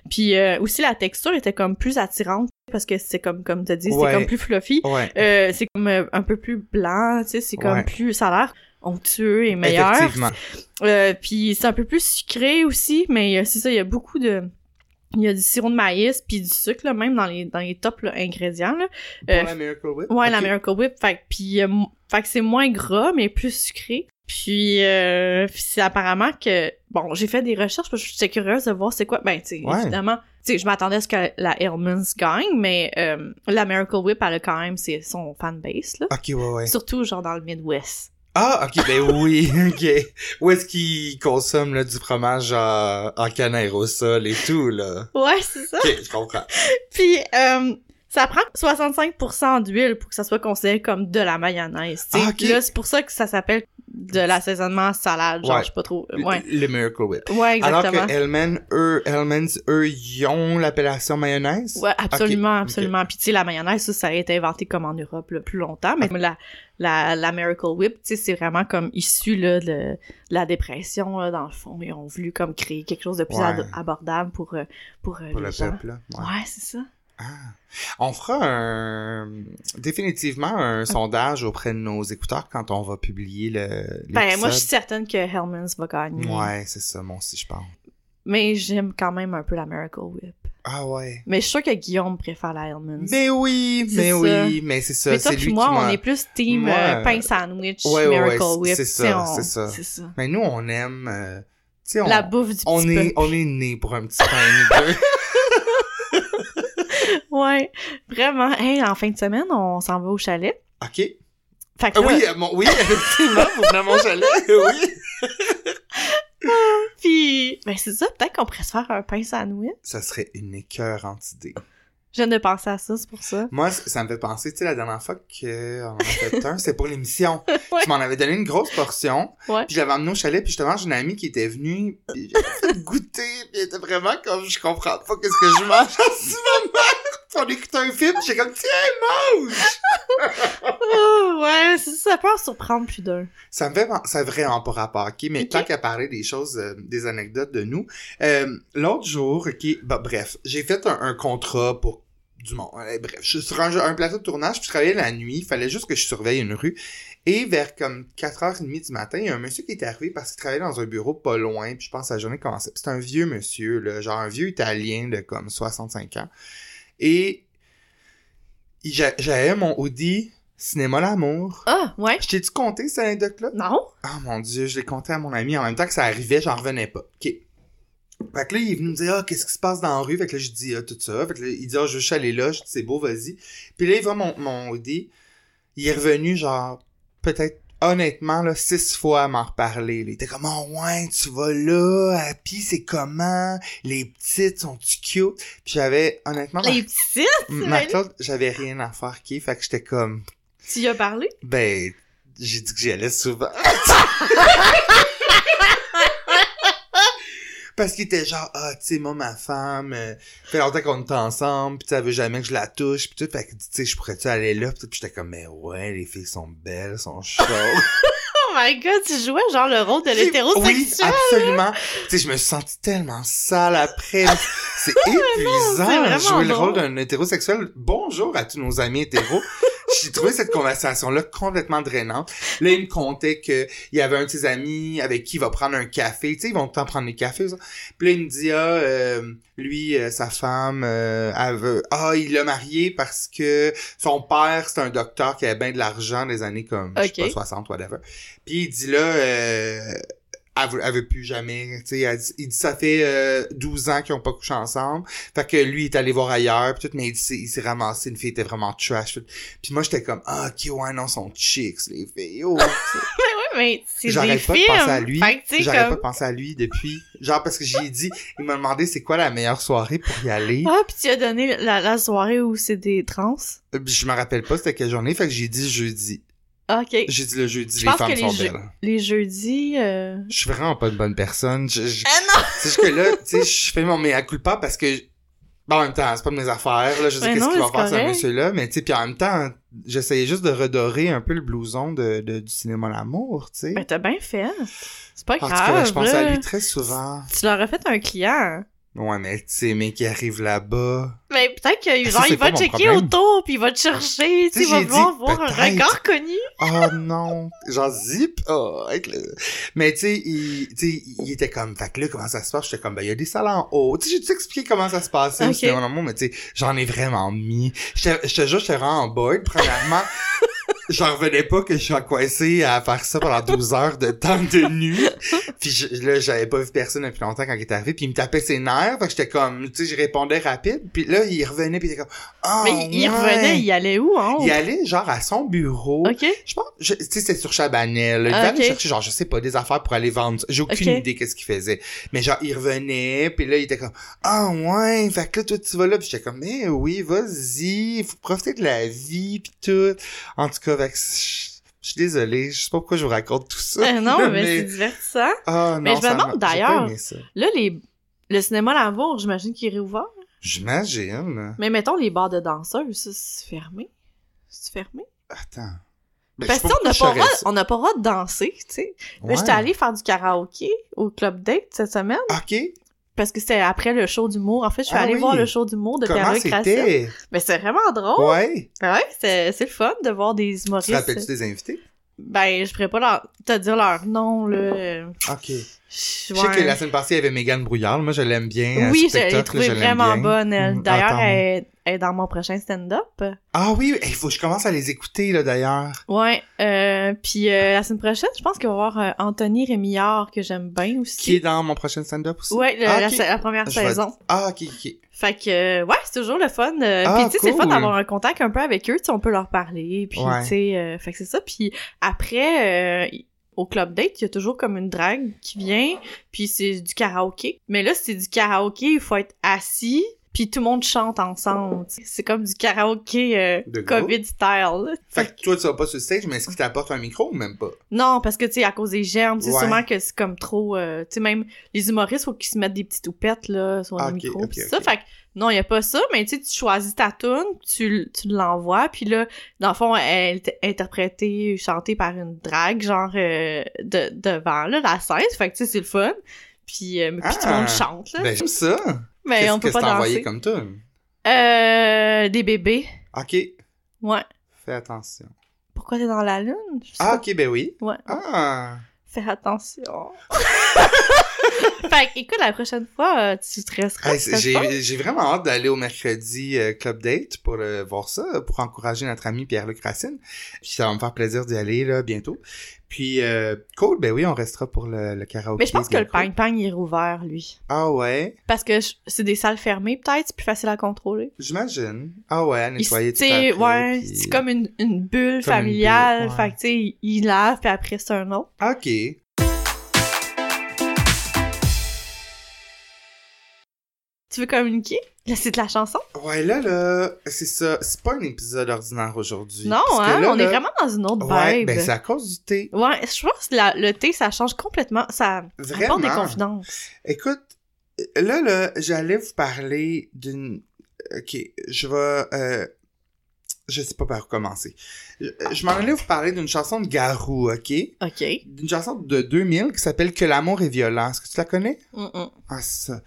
Puis euh, aussi la texture était comme plus attirante parce que c'est comme comme t'as dit Ouais. c'est comme plus fluffy. Ouais. Euh, c'est comme euh, un peu plus blanc, tu sais, c'est comme Ouais. plus ça a l'air onctueux et meilleur. Effectivement. Euh, puis c'est un peu plus sucré aussi, mais euh, c'est ça, il y a beaucoup de... Il y a du sirop de maïs puis du sucre, là, même dans les, dans les top là, ingrédients. Là. Pour Euh, la Miracle Whip? Ouais, la Ok. Miracle Whip. Fait, que- puis, euh, fait que c'est moins gras, mais plus sucré. Puis, euh, puis c'est apparemment que... Bon, j'ai fait des recherches parce que j'étais curieuse de voir c'est quoi. Ben, tu sais, Ouais. évidemment, tu sais, je m'attendais à ce que la Hellmann's gagne, mais euh, la Miracle Whip, elle a quand même ses, son fanbase, là. Ok, ouais, ouais. Surtout, genre, dans le Midwest. Ah, ok, ben oui, ok. Où est-ce qu'ils consomment là, du fromage en, en canne aérosol et tout, là? Ouais, c'est ça. Ok, je comprends. Puis, euh, ça prend 65% d'huile pour que ça soit considéré comme de la mayonnaise. Ah, Là, c'est pour ça que ça s'appelle de l'assaisonnement salade. Genre, Ouais. je sais pas trop. Ouais, Le, le Miracle Whip. ouais Alors exactement. que Hellman, eux, Hellman's, eux, ils ont l'appellation mayonnaise? Ouais, absolument, absolument. Puis tu sais, la mayonnaise, ça, ça a été inventé comme en Europe là, plus longtemps, mais la, la, la Miracle Whip, tu sais, c'est vraiment comme issu là, de, de la dépression, là, dans le fond. Ils ont voulu comme créer quelque chose de plus Ouais. abordable pour, euh, pour, euh, Pour les le gens. peuple, là. Ouais. Ouais, c'est ça. Ah. On fera un, définitivement un sondage auprès de nos écouteurs quand on va publier le, Ben, moi, je suis certaine que Hellman's va gagner. Ouais, c'est ça, moi aussi, je pense. Mais j'aime quand même un peu la Miracle Whip. Ah ouais. Mais je suis sûre que Guillaume préfère la Hellman's. Mais oui, mais ça. oui, mais c'est ça, Mais toi puis moi, on est plus team Moi, euh, euh, pain sandwich, ouais, ouais, Miracle Whip. c'est ça, on- c'est ça. Mais nous, on aime... euh, tu sais, on, La bouffe du on petit est, peuple. on est nés pour un petit pain, nous deux. Ouais, vraiment. Hey, en fin de semaine, on s'en va au chalet. OK. Fait Ah que là, oui, euh, mon, oui, effectivement, vous venez à mon chalet, oui. puis, ben c'est ça, peut-être qu'on pourrait se faire un pain sandwich. Ça serait une écœurante idée. Je viens de penser à ça, c'est pour ça. Moi, ça me fait penser, tu sais, la dernière fois qu'on en a fait un, c'est pour l'émission. Ouais. Tu m'en avais donné une grosse portion, Ouais. puis je l'avais emmené au chalet, puis justement, j'ai une amie qui était venue, puis j'avais fait goûter, puis elle était vraiment comme, je comprends pas qu'est-ce que je mange en ce moment. On écoutait un film, j'ai comme, tiens, mange! Oh, ouais, ça, peut en surprendre plus d'un. Ça me fait, vraiment pas rapport, ok? Mais Ok. tant qu'à parler des choses, euh, des anecdotes de nous, euh, l'autre jour, ok, bah, bref, j'ai fait un, un contrat pour du monde. Bref, je suis sur un, un plateau de tournage, puis je travaillais la nuit, il fallait juste que je surveille une rue. Et vers comme 4h30 du matin, il y a un monsieur qui est arrivé parce qu'il travaillait dans un bureau pas loin, puis je pense que la journée commençait. C'est un vieux monsieur, là, genre un vieux italien de comme 65 ans. Et j'avais mon Audi Cinéma L'amour. Ah, ouais. Je t'ai-tu compté cette anecdote-là? Non? Ah mon dieu, je l'ai compté à mon ami en même temps que ça arrivait, j'en revenais pas. OK. Fait que là, il est venu me dire, ah, qu'est-ce qui se passe dans la rue? Fait que là, je dis, ah, tout ça. Fait que là, il dit, ah, je veux juste aller là. Je dis, c'est beau, vas-y. Puis là, il voit mon, mon Audi. Il est revenu, genre, peut-être, honnêtement, là, six fois à m'en reparler. Il était comme, oh, ouais, tu vas là, Happy, c'est comment? Les petites sont-tu cute? Puis j'avais, honnêtement, Les petites, ma, ma Claude, j'avais rien à faire, qui Fait que j'étais comme, tu y as parlé? ben, j'ai dit que j'y allais souvent. Parce qu'il était genre, ah, tu sais, moi, ma femme, euh, fait longtemps qu'on est ensemble, pis tu elle veut jamais que je la touche, pis tout, fait que, tu sais, je pourrais-tu aller là, pis j'étais comme, mais ouais, les filles sont belles, sont chaudes. Oh my god, tu jouais genre le rôle de Oui, l'hétérosexuel. absolument. Tu sais, je me suis sentie tellement sale après. C'est épuisant c'est vraiment de jouer le rôle d'un hétérosexuel. Bonjour à tous nos amis hétéros. J'ai trouvé cette conversation-là complètement drainante. Là, il me contait que il y avait un de ses amis avec qui il va prendre un café. Tu sais, ils vont tout le temps prendre des cafés, ça. Puis là, il me dit, ah, euh, lui, euh, sa femme, euh, elle veut... Ah, il l'a marié parce que son père, c'est un docteur qui avait bien de l'argent des années comme, je sais pas, 60, whatever. Puis il dit là, euh, elle, veut, elle veut plus jamais, tu sais, elle dit- il dit ça fait euh, 12 ans qu'ils ont pas couché ensemble. Fait que lui il est allé voir ailleurs, puis tout, mais il, dit, il s'est ramassé, une fille était vraiment trash. Puis puis moi j'étais comme, ah ok, ouais, non, sont chicks, les filles. Oh, Ouais, ouais, mais c'est J'arrête pas films. de penser à lui. J'arrête pas de penser à lui depuis. Genre parce que j'ai dit, il m'a demandé c'est quoi la meilleure soirée pour y aller? Ah, pis tu as donné la, la soirée où c'est des trans? Euh, puis Je me rappelle pas c'était quelle journée, fait que j'ai dit jeudi. Ok. J'ai dit le jeudi, Je les femmes sont belles. Les jeudis, euh... Je suis vraiment pas une bonne personne. Je, je- Ah non! C'est juste que là, tu sais, je fais mon mea culpa parce que, bon, en même temps, c'est pas de mes affaires, là, je sais qu'est-ce qu'il va faire ce monsieur-là, mais tu sais, puis en même temps, j'essayais juste de redorer un peu le blouson de, de- du cinéma L'amour, tu sais. Ben, t'as bien fait. C'est pas en tout grave, cas, je pense à lui très souvent. Tu leur as fait un client. Ouais, mais tu sais, mais qui arrive là-bas. Mais peut-être que, genre, il va checker autour, puis il va te chercher, tu sais, il va j'ai vouloir dit voir un record connu. Oh non, genre zip. Oh, avec le- Mais tu sais, il, tu sais, il était comme, fait que là, comment ça se passe? J'étais comme, ben, il y a des salles en haut. Tu sais, j'ai expliqué comment ça se passait au Ok. cinéma L'amour, mais tu sais, j'en ai vraiment mis. J'étais- Je te jure, j'étais vraiment en board, premièrement. J'en revenais pas que je sois coincé à faire ça pendant 12 heures de temps de nuit. Puis je- là, j'avais pas vu personne depuis longtemps quand il est arrivé. Puis il me tapait ses nerfs. Fait que j'étais comme, tu sais, je répondais rapide. Puis là, il revenait. Puis il était comme, oh, Mais il ouais. revenait, il allait où, hein? Il allait genre à son bureau. Ok. Je pense, tu sais, c'est sur Chabanel. Il Ah, ok. aller chercher, genre, je sais pas, des affaires pour aller vendre. J'ai aucune idée qu'est-ce qu'il faisait. Mais genre, il revenait, puis là, il était comme, ah ouais, fait que là, toi, tu vas là. Puis j'étais comme, mais oui, vas-y, faut profiter de la vie, puis tout. En tout cas, fait que je suis désolé, je sais pas pourquoi je vous raconte tout ça. Euh, non, mais, c'est divertissant. Ah, Mais je me demande d'ailleurs-. Là, les... le cinéma L'amour, j'imagine qu'il est réouvert. J'imagine. Mais mettons, les bars de danseuses, ça, c'est fermé. C'est fermé? Attends. Ben, Parce que on n'a pas, le droit- pas le de danser, tu sais. Là, Ouais. j'étais allée faire du karaoké au Club Date cette semaine, Ok. Parce que c'était après le show d'humour. En fait, je suis Ah allée oui. voir le show d'humour de Racine. c'était? Mais c'est vraiment drôle. Ouais. Ouais, c'est c'est le fun de voir des Tu humoristes. te rappelles-tu des invités? Ben, je pourrais pas leur... te dire leur nom, là. Ok. Je sais que la semaine passée, il y avait Mégane Brouillard. Moi, je l'aime bien. euh, Oui, je l'ai trouvée vraiment bien. bonne, elle. Mm, D'ailleurs, elle, est- dans mon prochain stand-up. Ah oui, il faut que je commence à les écouter, là, d'ailleurs. Ouais, euh, puis euh, la semaine prochaine, je pense qu'il va y avoir euh, Anthony Rémillard, que j'aime bien aussi. Qui est dans mon prochain stand-up aussi? Ouais, le- Ah, la, la première Je vais- saison. Ah, ok, ok. Fait que, ouais, c'est toujours le fun. Ah, puis, tu sais, c'est le fun d'avoir un contact un peu avec eux. Tu sais, on peut leur parler. Puis, Ouais. tu sais, euh, fait que c'est ça. Puis, après, au Club Date, il y a toujours comme une drague qui vient. Puis, c'est du karaoké. Mais là, c'est du karaoké, il faut être assis. Puis, tout le monde chante ensemble. C'est comme du karaoké euh? COVID style. Fait que toi, tu vas pas sur le stage, mais est-ce qu'il t'apporte un micro ou même pas? Non, parce que, tu sais, à cause des germes, c'est Ouais. sûrement que c'est comme trop... euh, tu sais, même les humoristes, faut qu'ils se mettent des petites toupettes, là, sur Ah, le ok, micro, pis ça. Fait que, non, y a pas ça, mais tu sais, tu choisis ta tune, tu, tu l'envoies, puis là, dans le fond, elle est interprétée, chantée par une drague, genre, euh, de, devant, là, la scène. Fait que, tu sais, c'est le fun. Puis, puis tout le monde Ah. chante, là. Ben, j'aime ça. Mais Qu'est-ce on peut que pas t'as envoyé danser. comme toi? Euh, des bébés. Ok. Ouais. Fais attention. Pourquoi t'es dans la lune? Ah, ok, ben oui. Ouais. Ah. Fais attention. fait que, écoute, la prochaine fois, euh, tu stresseras. Hey, j'ai vraiment hâte d'aller au mercredi euh, Club Date pour euh, voir ça, pour encourager notre ami Pierre-Luc Racine. Puis ça va me faire plaisir d'y aller là bientôt. Puis euh, cool, ben oui, on restera pour le, le karaoké. Mais je pense que le ping-pong il est rouvert, lui. Ah ouais, Parce que c'est des salles fermées, peut-être, c'est plus facile à contrôler. j'imagine. Ah ouais, à nettoyer tout après, ouais, puis- c'est comme une, une bulle Comme une familiale. bulle, ouais. Fait que, tu sais, il- il lave, puis après, c'est un autre. Ok. Tu veux communiquer? Là, c'est de la chanson? Ouais, là, là, c'est ça. C'est pas un épisode ordinaire aujourd'hui. Non, hein? là, on est vraiment dans une autre Ouais, vibe. ben c'est à cause du thé. Ouais, je pense que la- le thé, ça change complètement. Ça apporte des confidences. Écoute, là, là, j'allais vous parler d'une... Ok, je vais... Euh... Je sais pas par où commencer. Je, je m'en allais vous parler d'une chanson de Garou, ok? OK. D'une chanson de 2000 qui s'appelle Que l'amour est violent. Est-ce que tu la connais? Ah, c'est ça.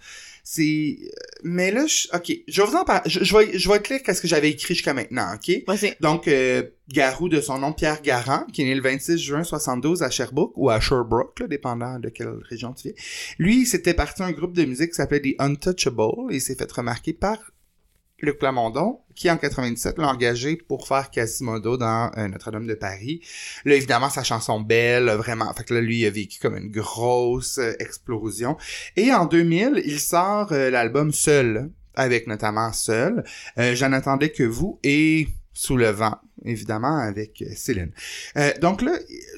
C'est... Mais là, je... ok, je vais vous en parler. Je, je vais, je vais qu'est-ce que j'avais écrit jusqu'à maintenant, ok? Vas-y. Donc, euh, Garou, de son nom Pierre Garand, qui est né le 26 juin 72 à Sherbrooke, ou à Sherbrooke, là, dépendant de quelle région tu viens. Lui, il s'était parti un groupe de musique qui s'appelait The Untouchables, et il s'est fait remarquer par Luc Plamondon, qui en 97 l'a engagé pour faire Quasimodo dans euh, Notre-Dame de Paris. Là, évidemment, sa chanson Belle, vraiment, fait que là, lui, il a vécu comme une grosse euh, explosion. Et en 2000, il sort euh, l'album Seul, avec notamment Seul, J'en attendais que vous, et Sous le vent, évidemment, avec Céline. Donc là,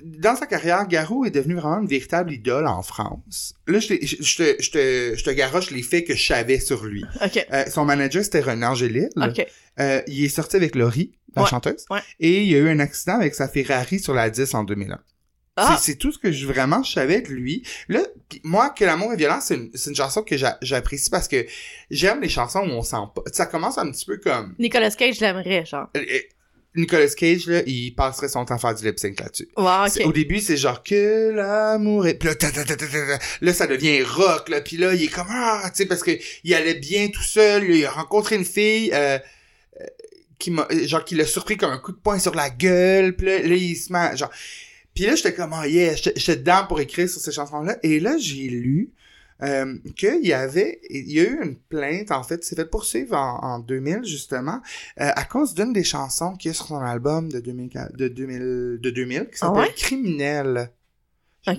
dans sa carrière, Garou est devenu vraiment une véritable idole en France. Là, je, t'ai- je, je te, je, te, je te garoche les faits que je savais sur lui. OK. Euh, son manager, c'était René Angélil. OK. Euh, il est sorti avec Laurie, la Ouais, chanteuse. ouais. Et il y a eu un accident avec sa Ferrari sur la 10 en 2001. Ah! C'est tout ce que je vraiment je savais de lui. Là, pis moi, que l'amour est violent, c'est une, une chanson que j'a- j'apprécie parce que j'aime les chansons où on sent pas. Ça commence un petit peu comme Nicolas Cage, je l'aimerais, genre. Nicolas Cage là, il passerait son temps à faire du lip sync là-dessus. Wow, C'est- OK. Au début, c'est genre que l'amour est. Puis là, ta, ta, ta, ta, ta, ta. là, ça devient rock. Là, puis là, il est comme ah, tu sais, parce que il allait bien tout seul. Il a rencontré une fille euh, euh, qui m'a, genre, qui l'a surpris comme un coup de poing sur la gueule. Puis là, là, il se met, genre. Puis là, j'étais comme oh yeah, j'étais j'étais dedans pour écrire sur ces chansons-là. Et là, j'ai lu. Euh, qu'il y avait, il y a eu une plainte, en fait, c'est fait poursuivre en, en 2000, justement, euh, à cause d'une des chansons qui est sur son album de 2000, de 2000, de 2000 qui Ah s'appelle ouais? Criminel.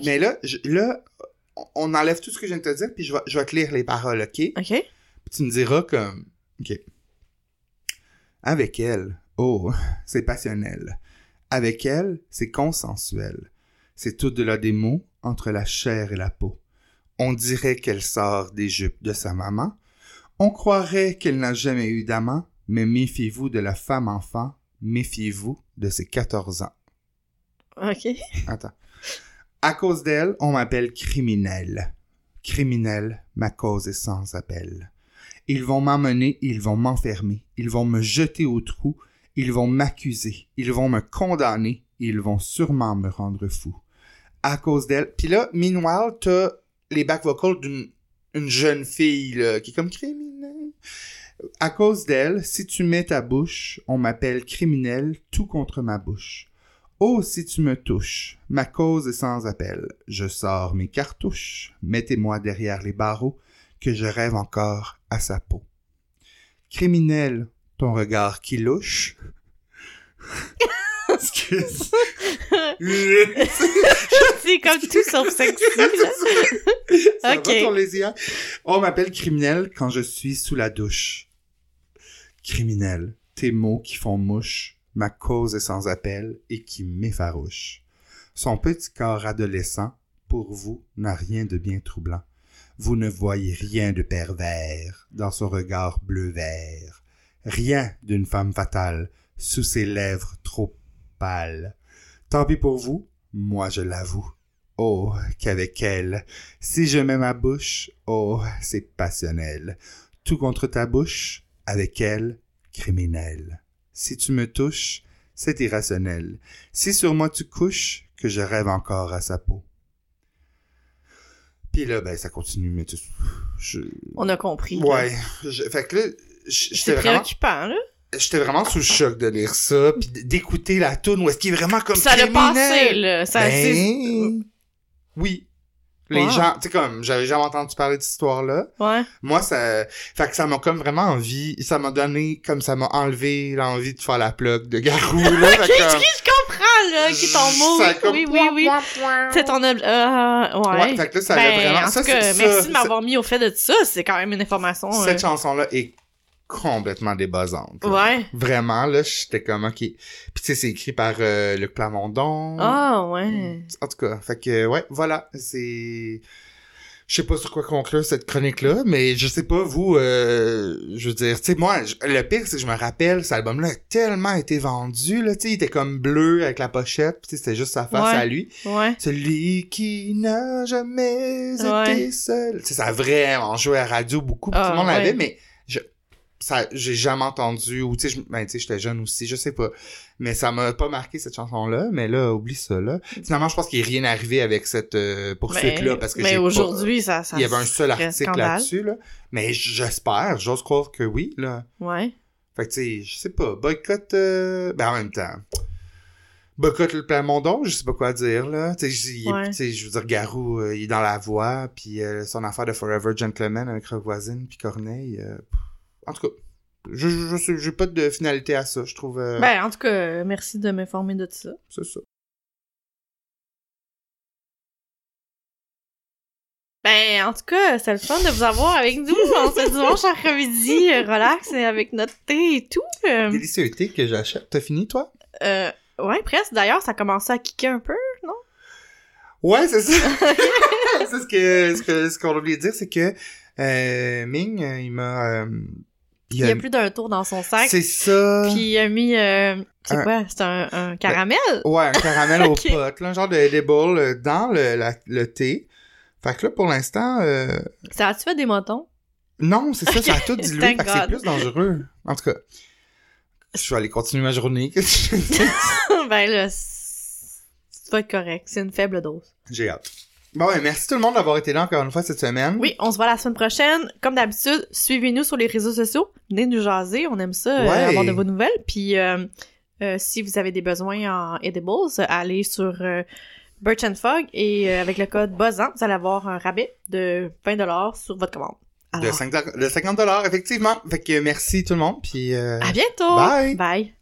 Mais là, je- là, on enlève tout ce que je viens de te dire, puis je vais, je vais te lire les paroles, OK? Puis OK. tu me diras comme, OK. Avec elle, oh, c'est passionnel. Avec elle, c'est consensuel. C'est au-delà des mots, entre la chair et la peau. On dirait qu'elle sort des jupes de sa maman. On croirait qu'elle n'a jamais eu d'amant, mais méfiez-vous de la femme enfant, méfiez-vous de ses 14 ans. OK. Attends. À cause d'elle, on m'appelle criminel. Criminel, ma cause est sans appel. Ils vont m'emmener, ils vont m'enfermer, ils vont me jeter au trou, ils vont m'accuser, ils vont me condamner, ils vont sûrement me rendre fou. À cause d'elle. Puis là, meanwhile, t'as les back vocals d'une une jeune fille qui est comme criminel. À cause d'elle, si tu mets ta bouche, on m'appelle criminel tout contre ma bouche. Oh, si tu me touches, ma cause est sans appel. Je sors mes cartouches. Mettez-moi derrière les barreaux, que je rêve encore à sa peau. Criminel, ton regard qui louche. Excuse. c'est comme tout sauf sexy, là. Ok. va? On m'appelle criminel quand je suis sous la douche. Criminel, tes mots qui font mouche, ma cause est sans appel et qui m'effarouche. Son petit corps adolescent, pour vous, n'a rien de bien troublant. Vous ne voyez rien de pervers dans son regard bleu-vert. Rien d'une femme fatale sous ses lèvres trop Tant pis pour vous, moi je l'avoue. Oh, qu'avec elle, si je mets ma bouche, oh, c'est passionnel. Tout contre ta bouche, avec elle, criminel. Si tu me touches, c'est irrationnel. Si sur moi tu couches, que je rêve encore à sa peau. Puis là, ben, ça continue, mais tu... Je... On a compris. Ouais. Je... Fait que là, C'est vraiment... préoccupant, là. J'étais vraiment sous le choc de lire ça, puis d'écouter la tune où est-ce qu'il est vraiment comme Ça criminel. passé, là. Ça, Ben, oui. Les Wow. gens, tu sais, comme, j'avais jamais entendu parler de cette histoire-là. Ouais. Moi, ça, fait que ça m'a comme vraiment envie, ça m'a donné, comme ça m'a enlevé l'envie de faire la plug de Garou, là. fait Ok, que comme- je comprends, là, qui est ton mot. Ça comme- Oui, oui, oui. C'est ton... ob- euh, ouais. Ouais, fait que là, ça ben, vraiment, en ça, tout cas, c'est- merci ça, de m'avoir mis au fait de ça. C'est quand même une information. ça- euh, Cette chanson-là est complètement débuzzante. là. Ouais. Vraiment, là, j'étais comme, ok. Puis tu sais, c'est écrit par euh, Luc Plamondon. Ah, ouais. En tout cas, fait que, ouais, voilà, c'est... je sais pas sur quoi conclure cette chronique-là, mais je sais pas, vous, euh, je veux dire, tu sais, moi, je- le pire, c'est que je me rappelle, cet album-là a tellement été vendu, là, tu sais, il était comme bleu avec la pochette, pis c'était juste sa face Ouais. à lui. Ouais. Celui qui n'a jamais Ouais. été seul. Tu sais, ça a vraiment joué à la radio beaucoup, pis Ah, tout le monde ouais. l'avait, mais ça, j'ai jamais entendu, ou tu sais, je- ben, j'étais jeune aussi, je sais pas. Mais ça m'a pas marqué cette chanson-là, mais là, oublie ça, là. Finalement, je pense qu'il est rien arrivé avec cette euh, poursuite-là, Mais, parce que mais aujourd'hui, ça, ça. il y avait un seul article là-dessus, là. Mais j'espère, j'ose croire que oui, là. Ouais. Fait que, tu sais, je sais pas, boycott, euh, ben, en même temps, boycott le plan Mondon, je sais pas quoi dire, là. Tu sais, je veux dire, Garou, euh, il est dans la voie, puis euh, son affaire de Forever Gentleman avec Revoisine puis Corneille, euh, en tout cas, je, je, je j'ai pas de finalité à ça, je trouve, euh, Ben, en tout cas, merci de m'informer de ça. c'est ça. Ben, en tout cas, c'est le fun de vous avoir avec nous en ce dimanche après-midi, euh, relax, et avec notre thé et tout. Euh, Délicieux thé que j'achète, t'as fini, toi? euh, ouais, presque. D'ailleurs, ça a commencé à kicker un peu, non? Ouais, c'est ça. c'est ce que ce que ce qu'on a oublié de dire, c'est que euh, Ming, il m'a euh, Il y a plus d'un tour dans son sac. C'est ça. Puis il a mis, euh, c'est Un- quoi? C'est un, un caramel? Ouais, un caramel au pot, là, un genre de edible euh, dans le, la- le thé. Fait que là, pour l'instant, euh, Ça a-tu fait des motons? non, c'est ça, ça a tout dilué, fait que c'est plus dangereux. En tout cas, je vais aller continuer ma journée. Ben là, c- ça va être correct. C'est une faible dose. J'ai hâte. Bon, ouais, merci tout le monde d'avoir été là encore une fois cette semaine. Oui, on se voit la semaine prochaine. Comme d'habitude, suivez-nous sur les réseaux sociaux. Venez nous jaser. On aime ça, euh, Ouais. avoir de vos nouvelles. Puis, euh, euh, si vous avez des besoins en edibles, allez sur Birch and Fog et avec le code BOZAN, vous allez avoir un rabais de 20$ sur votre commande. De, Alors, 5 de 50 effectivement. Fait que merci tout le monde, puis euh, à bientôt! Bye. Bye!